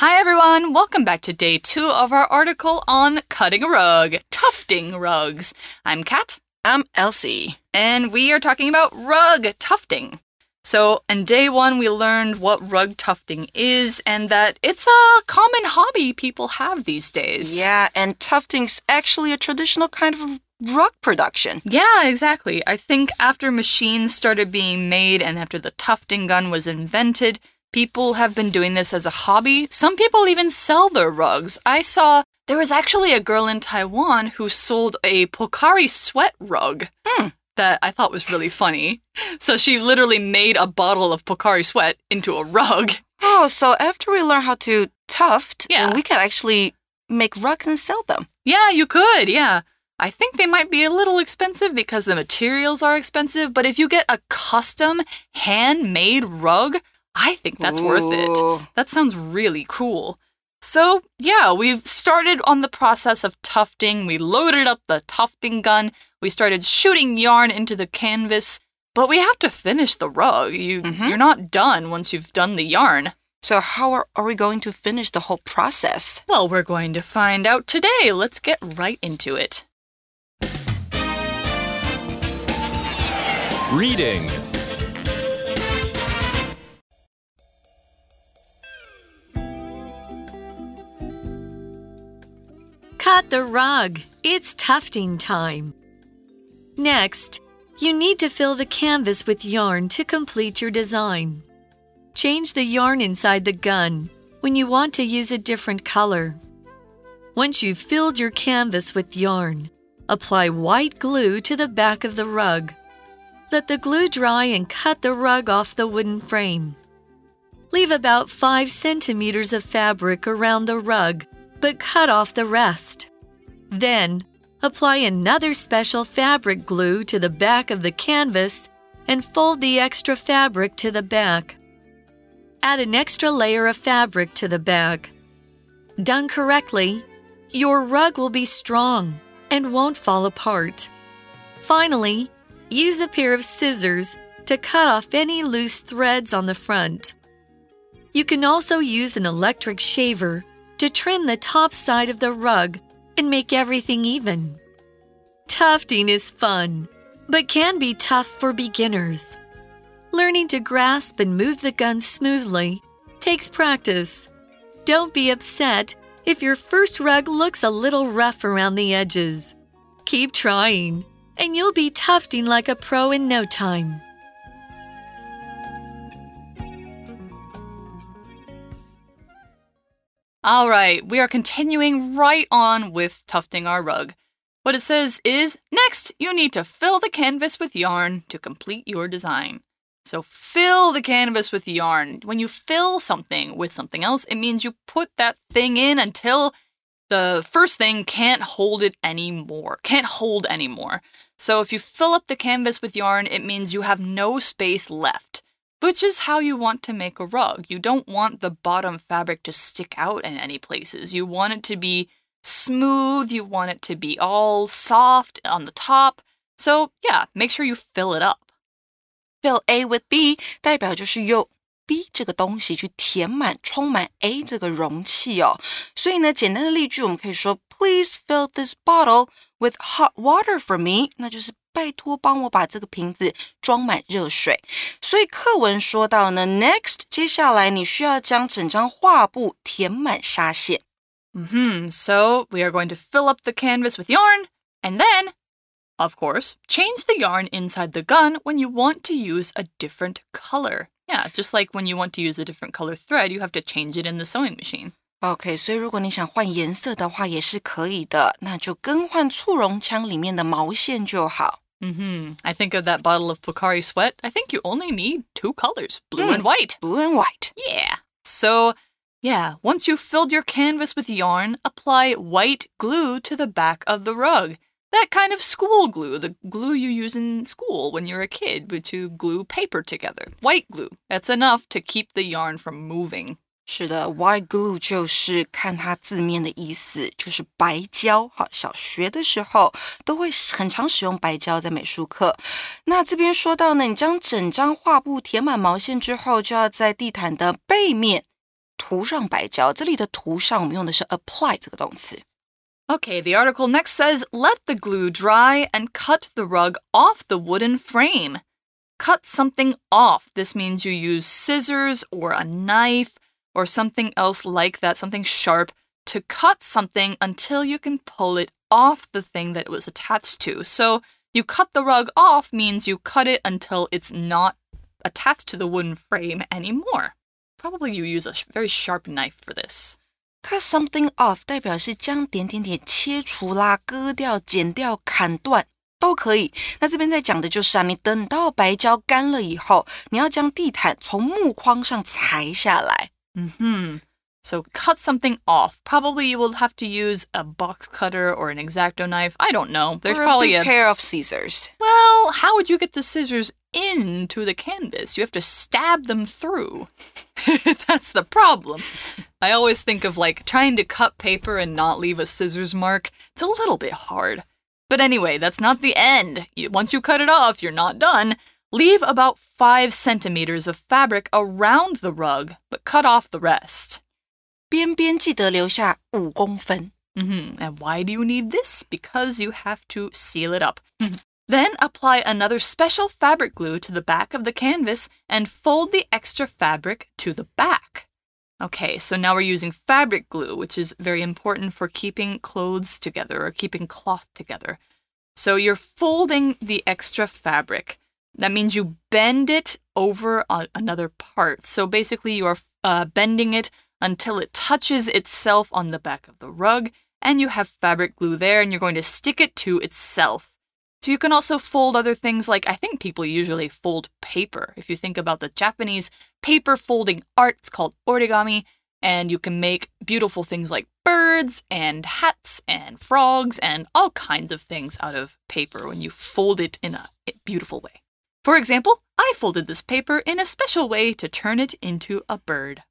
Hi everyone, welcome back to day two of our article on cutting a rug, tufting rugs. I'm Kat. I'm Elsie. And we are talking about rug tufting. So, in day one, we learned what rug tufting is and that it's a common hobby people have these days. Yeah, and tufting's actually a traditional kind of rug production. Yeah, exactly. I think after machines started being made and after the tufting gun was invented, People have been doing this as a hobby. Some people even sell their rugs. I saw there was actually a girl in Taiwan who sold a Pocari Sweat rug. Hmm. That I thought was really funny. So she literally made a bottle of Pocari Sweat into a rug. Oh, so after we learn how to tuft, yeah. we can actually make rugs and sell them. Yeah, you could. Yeah. I think they might be a little expensive because the materials are expensive, but if you get a custom handmade rug, I think that's Ooh. worth it. That sounds really cool. So, yeah, we've started on the process of tufting. We loaded up the tufting gun. We started shooting yarn into the canvas. But we have to finish the rug. You, Mm -hmm. You're not done once you've done the yarn. So, how are, are we going to finish the whole process? Well, we're going to find out today. Let's get right into it. Reading Cut the rug. It's tufting time. Next, you need to fill the canvas with yarn to complete your design. Change the yarn inside the gun when you want to use a different color. Once you've filled your canvas with yarn, apply white glue to the back of the rug. Let the glue dry and cut the rug off the wooden frame. Leave about 5 centimeters of fabric around the rug but cut off the rest. Then, apply another special fabric glue to the back of the canvas and fold the extra fabric to the back. Add an extra layer of fabric to the back. Done correctly, your rug will be strong and won't fall apart. Finally, use a pair of scissors to cut off any loose threads on the front. You can also use an electric shaver to trim the top side of the rug and make everything even. Tufting is fun, but can be tough for beginners. Learning to grasp and move the gun smoothly takes practice. Don't be upset if your first rug looks a little rough around the edges. Keep trying, and you'll be tufting like a pro in no time. All right, we are continuing right on with tufting our rug. What it says is next, you need to fill the canvas with yarn to complete your design. So, fill the canvas with yarn. When you fill something with something else, it means you put that thing in until the first thing can't hold it anymore, can't hold anymore. So, if you fill up the canvas with yarn, it means you have no space left which is how you want to make a rug. You don't want the bottom fabric to stick out in any places. You want it to be smooth, you want it to be all soft on the top. So, yeah, make sure you fill it up. Fill A with B 代表就是用 B 这个东西去填满、充满 A 这个容器哦。所以呢，简单的例句我们可以说：Please fill this bottle with hot water for me。那就是 拜托帮我把这个瓶子装满热水。所以课文说到呢，next，接下来你需要将整张画布填满纱线。Mm. So we are going to fill up the canvas with yarn and then, of course, change the yarn inside the gun when you want to use a different color. Yeah, just like when you want to use a different color thread, you have to change it in the sewing machine. OK，所以如果你想换颜色的话，也是可以的，那就更换簇绒枪里面的毛线就好。Mm hmm. I think of that bottle of Pocari Sweat. I think you only need two colors blue Mm. and white. Blue and white. Yeah. So, yeah, once you've filled your canvas with yarn, apply white glue to the back of the rug. That kind of school glue, the glue you use in school when you're a kid to glue paper together. White glue. That's enough to keep the yarn from moving. 是的，white glue 就是看它字面的意思，就是白胶。好，小学的时候都会很常使用白胶在美术课。那这边说到呢，你将整张画布填满毛线之后，就要在地毯的背面 涂上白胶。这里的涂上，我们用的是 apply 这个动词。Okay, the article next says let the glue dry and cut the rug off the wooden frame. Cut something off. This means you use scissors or a knife or something else like that, something sharp, to cut something until you can pull it off the thing that it was attached to. So you cut the rug off means you cut it until it's not attached to the wooden frame anymore. Probably you use a very sharp knife for this. Cut something off 代表是将点点点切除啦、割掉、剪掉、砍断都可以。那这边在讲的就是啊，你等到白胶干了以后，你要将地毯从木框上裁下来。 Mm-hmm. 嗯哼。So cut something off. Probably you will have to use a box cutter or an X-Acto knife. I don't know. There's or a probably a pair of scissors. Well, how would you get the scissors into the canvas? You have to stab them through. That's the problem. I always think of like trying to cut paper and not leave a scissors mark. It's a little bit hard. But anyway, that's not the end. Once you cut it off, you're not done. Leave about 5 centimeters of fabric around the rug, but cut off the rest. 边边记得留下五公分。Mm -hmm. And why do you need this? Because you have to seal it up. then apply another special fabric glue to the back of the canvas and fold the extra fabric to the back. Okay, so now we're using fabric glue, which is very important for keeping clothes together or keeping cloth together. So you're folding the extra fabric. That means you bend it over another part. So basically, you are uh, bending it until it touches itself on the back of the rug, and you have fabric glue there, and you're going to stick it to itself. So you can also fold other things like I think people usually fold paper. If you think about the Japanese paper folding art, it's called origami, and you can make beautiful things like birds and hats and frogs and all kinds of things out of paper when you fold it in a beautiful way. For example, I folded this paper in a special way to turn it into a bird.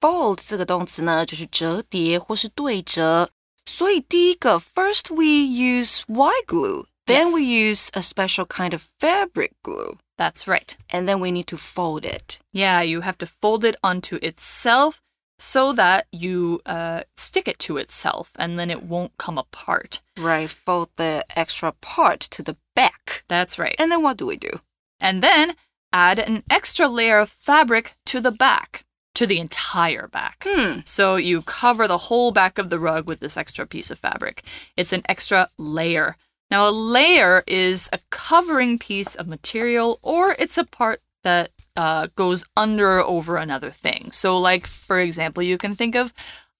Fold 这个动词呢，就是折叠或是对折。所以第一个，first we use white glue, then we use a special kind of fabric glue. That's right. And then we need to fold it. Yeah, you have to fold it onto itself so that you uh, stick it to itself and then it won't come apart. Right, fold the extra part to the back. That's right. And then what do we do? And then add an extra layer of fabric to the back to the entire back. Hmm. So you cover the whole back of the rug with this extra piece of fabric. It's an extra layer. Now, a layer is a covering piece of material, or it's a part that uh, goes under over another thing. So, like, for example, you can think of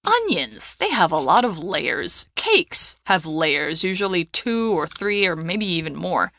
onions. They have a lot of layers. Cakes have layers, usually two or three, or maybe even more.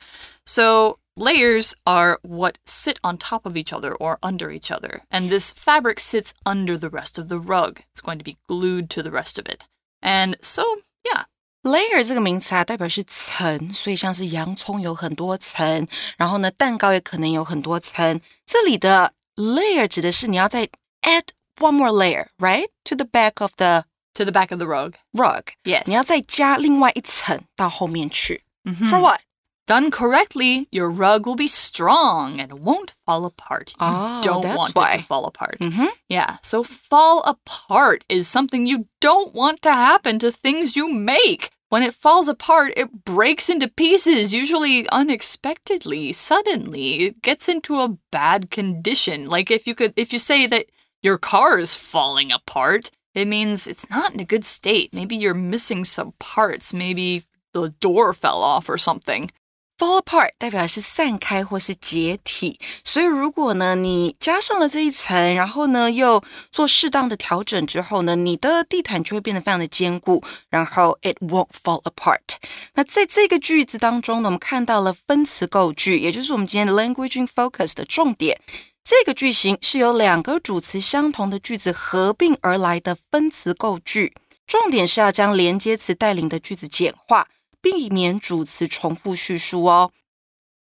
So, Layers are what sit on top of each other or under each other, and this fabric sits under the rest of the rug. It's going to be glued to the rest of it. And so, yeah. Layer 这个名词啊，代表是层，所以像是洋葱有很多层，然后呢，蛋糕也可能有很多层。这里的 layer 指的是你要再 add one more layer, right, to the back of the to the back of the rug. Rug, yes. 你要再加另外一层到后面去。Mm -hmm. For what? Done correctly, your rug will be strong and won't fall apart. You oh, don't want why. it to fall apart. Mm -hmm. Yeah, so fall apart is something you don't want to happen to things you make. When it falls apart, it breaks into pieces, usually unexpectedly, suddenly. It gets into a bad condition. Like if you could if you say that your car is falling apart, it means it's not in a good state. Maybe you're missing some parts. Maybe the door fell off or something. Fall apart 代表是散开或是解体，所以如果呢你加上了这一层，然后呢又做适当的调整之后呢，你的地毯就会变得非常的坚固，然后 it won't fall apart。那在这个句子当中呢，我们看到了分词构句，也就是我们今天 language in focus 的重点。这个句型是由两个主词相同的句子合并而来的分词构句，重点是要将连接词带领的句子简化。避免主词重复叙述哦。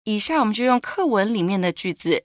以下我们就用课文里面的句子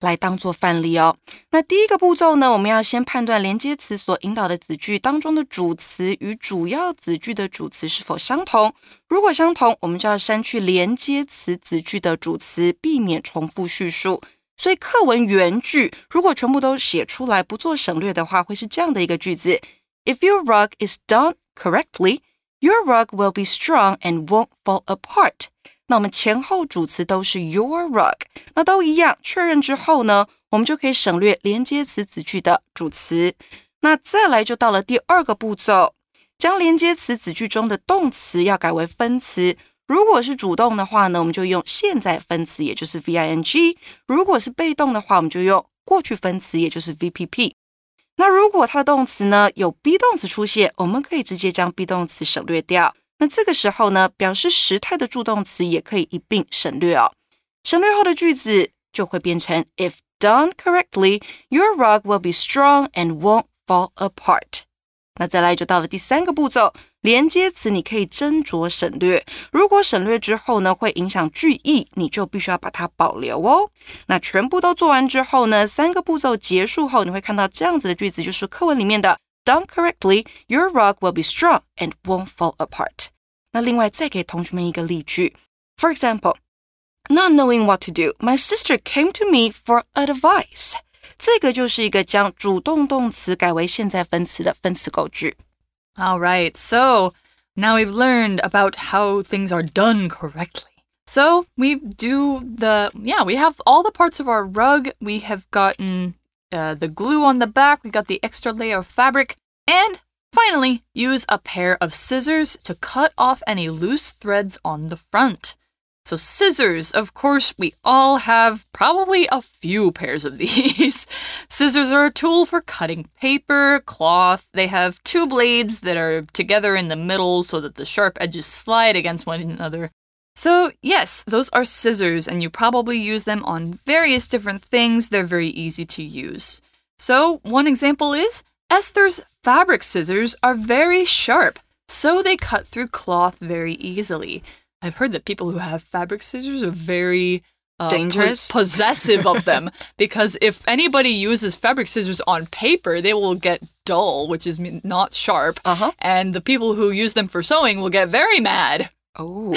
来当做范例哦。那第一个步骤呢，我们要先判断连接词所引导的子句当中的主词与主要子句的主词是否相同。如果相同，我们就要删去连接词子句的主词，避免重复叙述。所以课文原句如果全部都写出来，不做省略的话，会是这样的一个句子：If your rug is done correctly, your rug will be strong and won't fall apart. 那我们前后主词都是 your rug，那都一样。确认之后呢，我们就可以省略连接词子句的主词。那再来就到了第二个步骤。将连接词子句中的动词要改为分词。如果是主动的话呢，我们就用现在分词，也就是 V I N G；如果是被动的话，我们就用过去分词，也就是 V P P。那如果它的动词呢有 be 动词出现，我们可以直接将 be 动词省略掉。那这个时候呢，表示时态的助动词也可以一并省略哦。省略后的句子就会变成 If done correctly, your rug will be strong and won't fall apart. 那再来就到了第三个步骤，连接词你可以斟酌省略。如果省略之后呢，会影响句意，你就必须要把它保留哦。那全部都做完之后呢，三个步骤结束后，你会看到这样子的句子，就是课文里面的 Done correctly, your rug will be strong and won't fall apart。那另外再给同学们一个例句，For example, not knowing what to do, my sister came to me for advice. 这个就是一个将主动动词改为现在分词的分词构句。All right, so now we've learned about how things are done correctly. So we do the, yeah, we have all the parts of our rug. We have gotten uh, the glue on the back, we got the extra layer of fabric, and finally, use a pair of scissors to cut off any loose threads on the front. So, scissors, of course, we all have probably a few pairs of these. scissors are a tool for cutting paper, cloth. They have two blades that are together in the middle so that the sharp edges slide against one another. So, yes, those are scissors, and you probably use them on various different things. They're very easy to use. So, one example is Esther's fabric scissors are very sharp, so they cut through cloth very easily. I've heard that people who have fabric scissors are very uh, Dangerous? po- possessive of them because if anybody uses fabric scissors on paper, they will get dull, which is mean- not sharp, Uh-huh. and the people who use them for sewing will get very mad. Oh,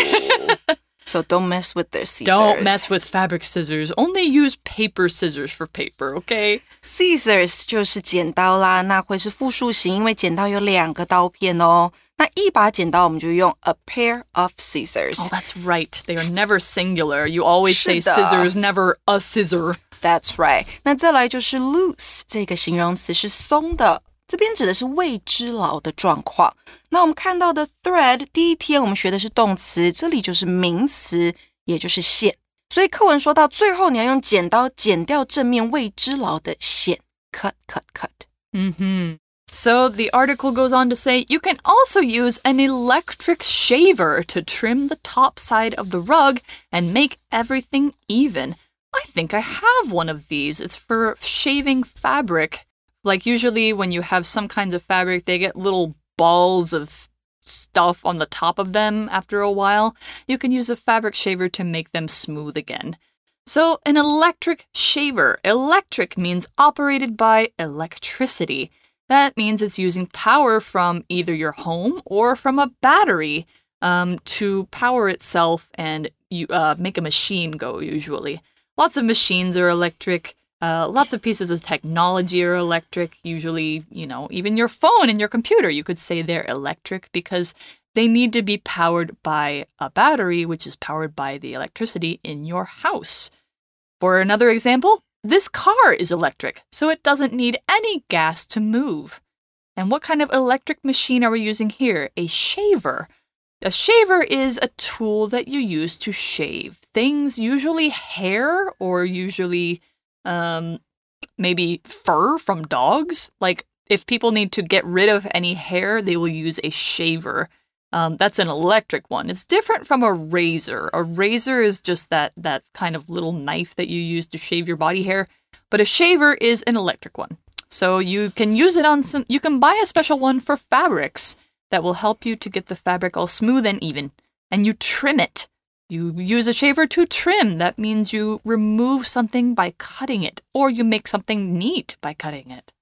so don't mess with their scissors. Don't mess with fabric scissors. Only use paper scissors for paper, okay? scissors 就是剪刀啦，那会是复数形，因为剪刀有两个刀片哦。 那一把剪刀我们就用 a pair of scissors。 Oh, that's right. They are never singular. You always say 是的。 scissors, never a scissor. That's right。那再来就是 loose 这个形容词是松的，这边指的是未知牢的状况。那我们看到的 thread，第一天我们学的是动词，这里就是名词，也就是线。所以课文说到最后，你要用剪刀剪掉正面未知牢的线，cut cut cut。 hmm So the article goes on to say you can also use an electric shaver to trim the top side of the rug and make everything even. I think I have one of these. It's for shaving fabric. Like usually when you have some kinds of fabric, they get little balls of stuff on the top of them after a while. You can use a fabric shaver to make them smooth again. So, an electric shaver. Electric means operated by electricity. That means it's using power from either your home or from a battery um, to power itself and you uh, make a machine go, usually. Lots of machines are electric. Uh, lots of pieces of technology are electric. Usually, you know, even your phone and your computer, you could say they're electric because they need to be powered by a battery, which is powered by the electricity in your house. For another example, this car is electric, so it doesn't need any gas to move. And what kind of electric machine are we using here? A shaver. A shaver is a tool that you use to shave things, usually hair or usually um, maybe fur from dogs. Like if people need to get rid of any hair, they will use a shaver. Um, that's an electric one. It's different from a razor. A razor is just that that kind of little knife that you use to shave your body hair, but a shaver is an electric one. So you can use it on some. You can buy a special one for fabrics that will help you to get the fabric all smooth and even, and you trim it. You use a shaver to trim. That means you remove something by cutting it, or you make something neat by cutting it.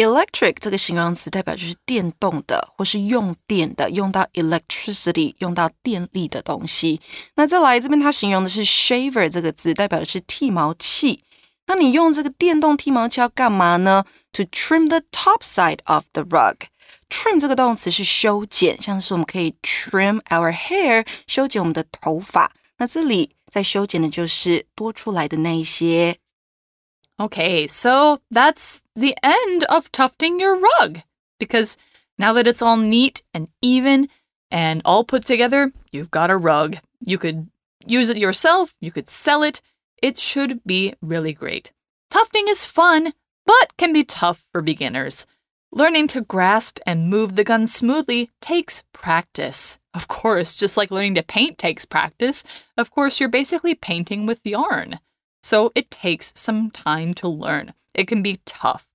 Electric 这个形容词代表就是电动的，或是用电的，用到 electricity，用到电力的东西。那再来这边，它形容的是 shaver 这个字，代表的是剃毛器。那你用这个电动剃毛器要干嘛呢？To trim the top side of the rug。trim 这个动词是修剪，像是我们可以 trim our hair，修剪我们的头发。那这里在修剪的就是多出来的那一些。Okay, so that's the end of tufting your rug because now that it's all neat and even and all put together, you've got a rug. You could use it yourself, you could sell it. It should be really great. Tufting is fun, but can be tough for beginners. Learning to grasp and move the gun smoothly takes practice. Of course, just like learning to paint takes practice, of course, you're basically painting with yarn. So it takes some time to learn. It can be tough.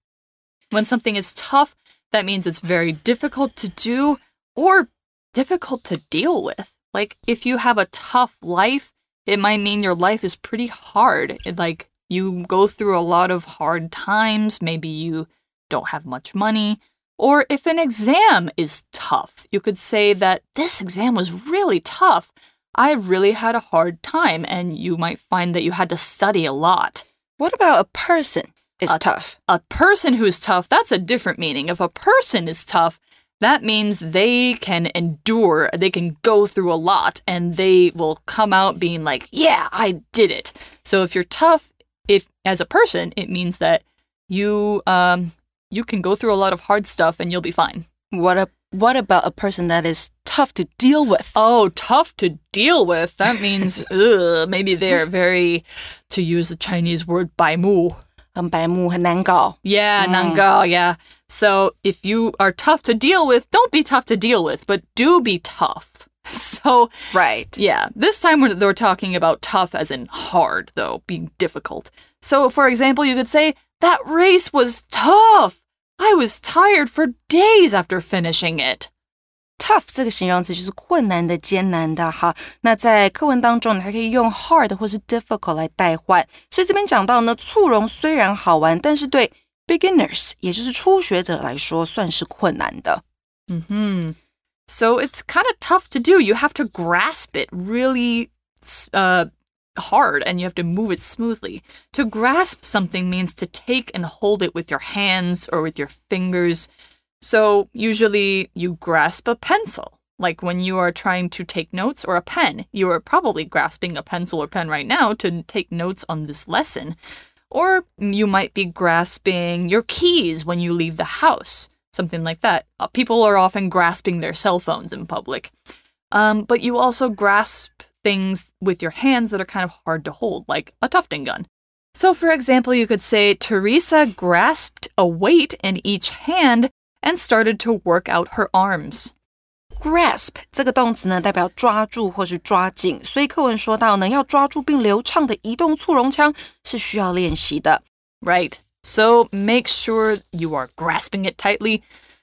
When something is tough, that means it's very difficult to do or difficult to deal with. Like if you have a tough life, it might mean your life is pretty hard. It, like you go through a lot of hard times. Maybe you don't have much money. Or if an exam is tough, you could say that this exam was really tough. I really had a hard time, and you might find that you had to study a lot. What about a person is a, tough? A person who's tough, that's a different meaning. If a person is tough, that means they can endure, they can go through a lot, and they will come out being like, yeah, I did it. So if you're tough, if as a person, it means that you um you can go through a lot of hard stuff and you'll be fine. What a what about a person that is tough to deal with? Oh, tough to deal with. That means ugh, maybe they're very to use the Chinese word 白目.很白目,很难搞. Yeah, mm. 难搞, yeah. So if you are tough to deal with, don't be tough to deal with, but do be tough. So, right. Yeah, this time we're, we're talking about tough as in hard, though, being difficult. So, for example, you could say, that race was tough. I was tired for days after finishing it. tough 这个形容词就是困难的、艰难的哈。那在课文当中，你还可以用 hard 或是 difficult 来代换。所以这边讲到呢，簇绒虽然好玩，但是对 beginners 也就是初学者来说，算是困难的。嗯哼。So it's kind of tough to do. You have to grasp it really uh, hard and you have to move it smoothly. To grasp something means to take and hold it with your hands or with your fingers. So usually you grasp a pencil. Like when you are trying to take notes or a pen, you are probably grasping a pencil or pen right now to take notes on this lesson. Or you might be grasping your keys when you leave the house, something like that. Uh, people are often grasping their cell phones in public. Um, but you also grasp things with your hands that are kind of hard to hold, like a tufting gun. So, for example, you could say Teresa grasped a weight in each hand and started to work out her arms. Grasp 这个动词呢，代表抓住或是抓紧，所以课文说到呢，要抓住并流畅的移动簇绒枪是需要练习的。Right. So make sure you are grasping it tightly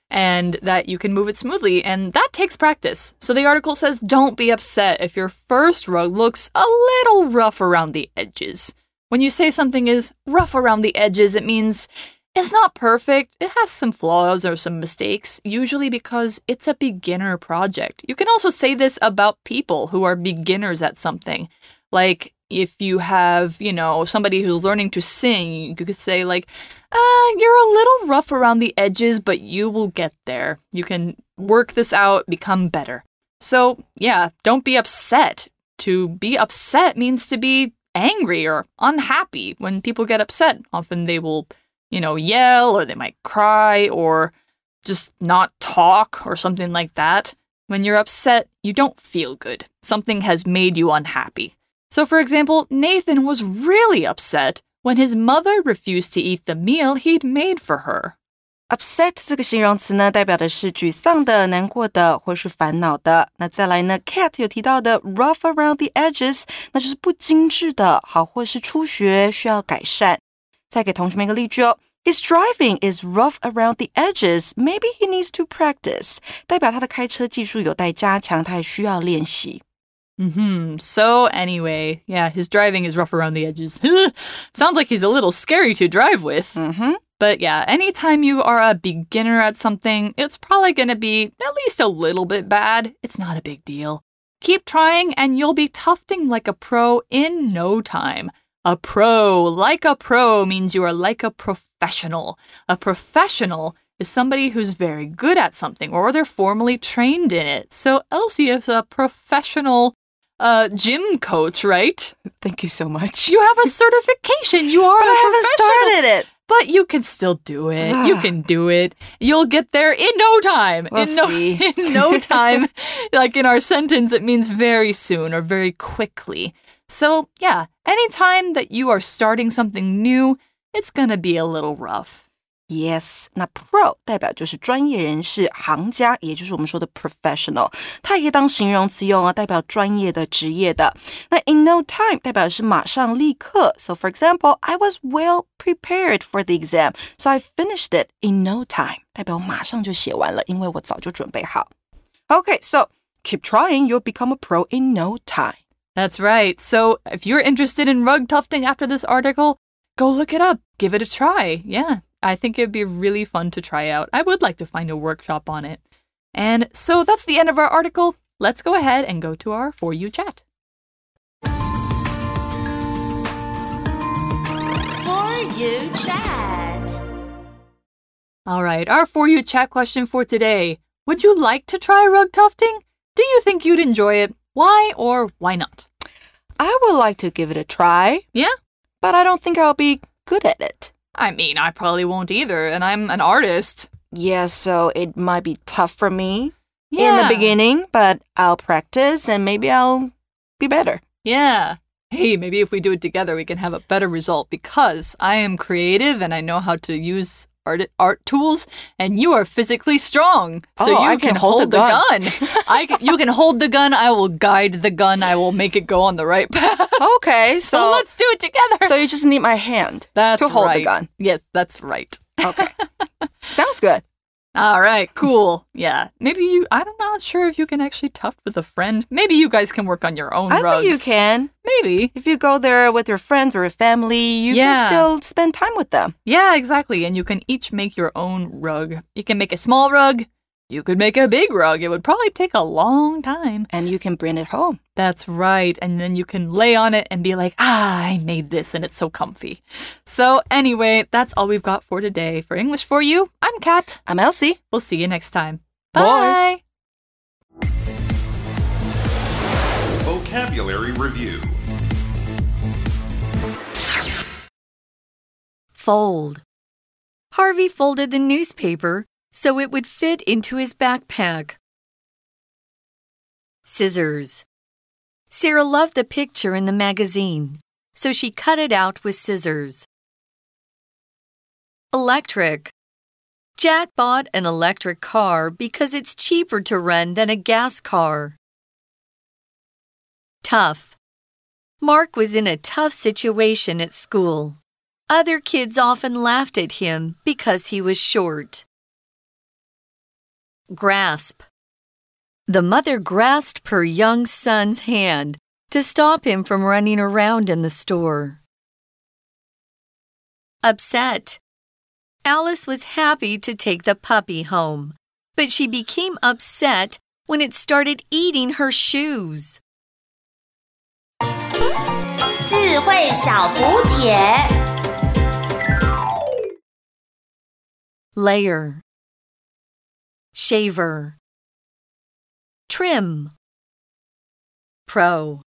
and that you can move it smoothly, and that takes practice. So the article says don't be upset if your first rug looks a little rough around the edges. When you say something is rough around the edges, it means it's not perfect. It has some flaws or some mistakes, usually because it's a beginner project. You can also say this about people who are beginners at something. Like, if you have, you know, somebody who's learning to sing, you could say, like, uh, you're a little rough around the edges, but you will get there. You can work this out, become better. So, yeah, don't be upset. To be upset means to be angry or unhappy. When people get upset, often they will, you know, yell or they might cry or just not talk or something like that. When you're upset, you don't feel good. Something has made you unhappy. So, for example, Nathan was really upset when his mother refused to eat the meal he'd made for her. upset 这个形容词呢，代表的是沮丧的、难过的，或是烦恼的。那再来呢，Kat 有提到的 rough around the edges，那就是不精致的，好或是初学需要改善。再给同学们一个例句哦，His driving is rough around the edges. Maybe he needs to practice，代表他的开车技术有待加强，他还需要练习。Hmm. So anyway, yeah, his driving is rough around the edges. Sounds like he's a little scary to drive with. Mm-hmm. But yeah, anytime you are a beginner at something, it's probably going to be at least a little bit bad. It's not a big deal. Keep trying, and you'll be tufting like a pro in no time. A pro, like a pro, means you are like a professional. A professional is somebody who's very good at something or they're formally trained in it. So Elsie is a professional uh, gym coach, right? Thank you so much. You have a certification. You are but I haven't started it. But you can still do it. you can do it. You'll get there in no time. We'll in no see. in no time. like in our sentence, it means very soon or very quickly. So yeah, anytime that you are starting something new, it's gonna be a little rough. Yes，那 pro 代表就是专业人士、行家，也就是我们说的 professional。它也可以当形容词用啊，代表专业的、职业的。那 in no time 代表是马上、立刻。So for example, I was well prepared for the exam, so I finished it in no time，代表我马上就写完了，因为我早就准备好。Okay, so keep trying, you'll become a pro in no time. That's right. So if you're interested in rug tufting after this article, go look it up. Give it a try. Yeah, I think it'd be really fun to try out. I would like to find a workshop on it. And so that's the end of our article. Let's go ahead and go to our For You chat. For you chat. All right, our For You chat question for today. Would you like to try rug tufting? Do you think you'd enjoy it? Why or why not? I would like to give it a try, Yeah? but I don't think I'll be good at it. I mean, I probably won't either, and I'm an artist. Yeah, so it might be tough for me in the beginning, but I'll practice and maybe I'll be better. Yeah. Hey, maybe if we do it together, we can have a better result because I am creative and I know how to use art art tools, and you are physically strong, so Oh, you I can hold the gun. I you can hold the gun. I will guide the gun. I will make it go on the right path. Okay, so, so let's do it together. so you just need my hand that's to hold right. the gun. Yes, that's right. Okay. Sounds good. All right, cool. Yeah, maybe you. I'm not sure if you can actually tuft with a friend. Maybe you guys can work on your own rugs. I rugs. think you can. Maybe. If you go there with your friends or your family, you Yeah. can still spend time with them. Yeah, exactly. And you can each make your own rug. You can make a small rug. You could make a big rug. It would probably take a long time. And you can bring it home. That's right. And then you can lay on it and be like, ah, I made this and it's so comfy. So, anyway, that's all we've got for today. For English for You, I'm Kat. I'm Elsie. We'll see you next time. Bye. Bye. Vocabulary Review Fold. Harvey folded the newspaper so it would fit into his backpack. Scissors. Sarah loved the picture in the magazine, so she cut it out with scissors. Electric. Jack bought an electric car because it's cheaper to run than a gas car. Tough. Mark was in a tough situation at school. Other kids often laughed at him because he was short. Grasp. The mother grasped her young son's hand to stop him from running around in the store. Upset. Alice was happy to take the puppy home, but she became upset when it started eating her shoes. 智慧小补帖。 layer, shaver, trim, pro.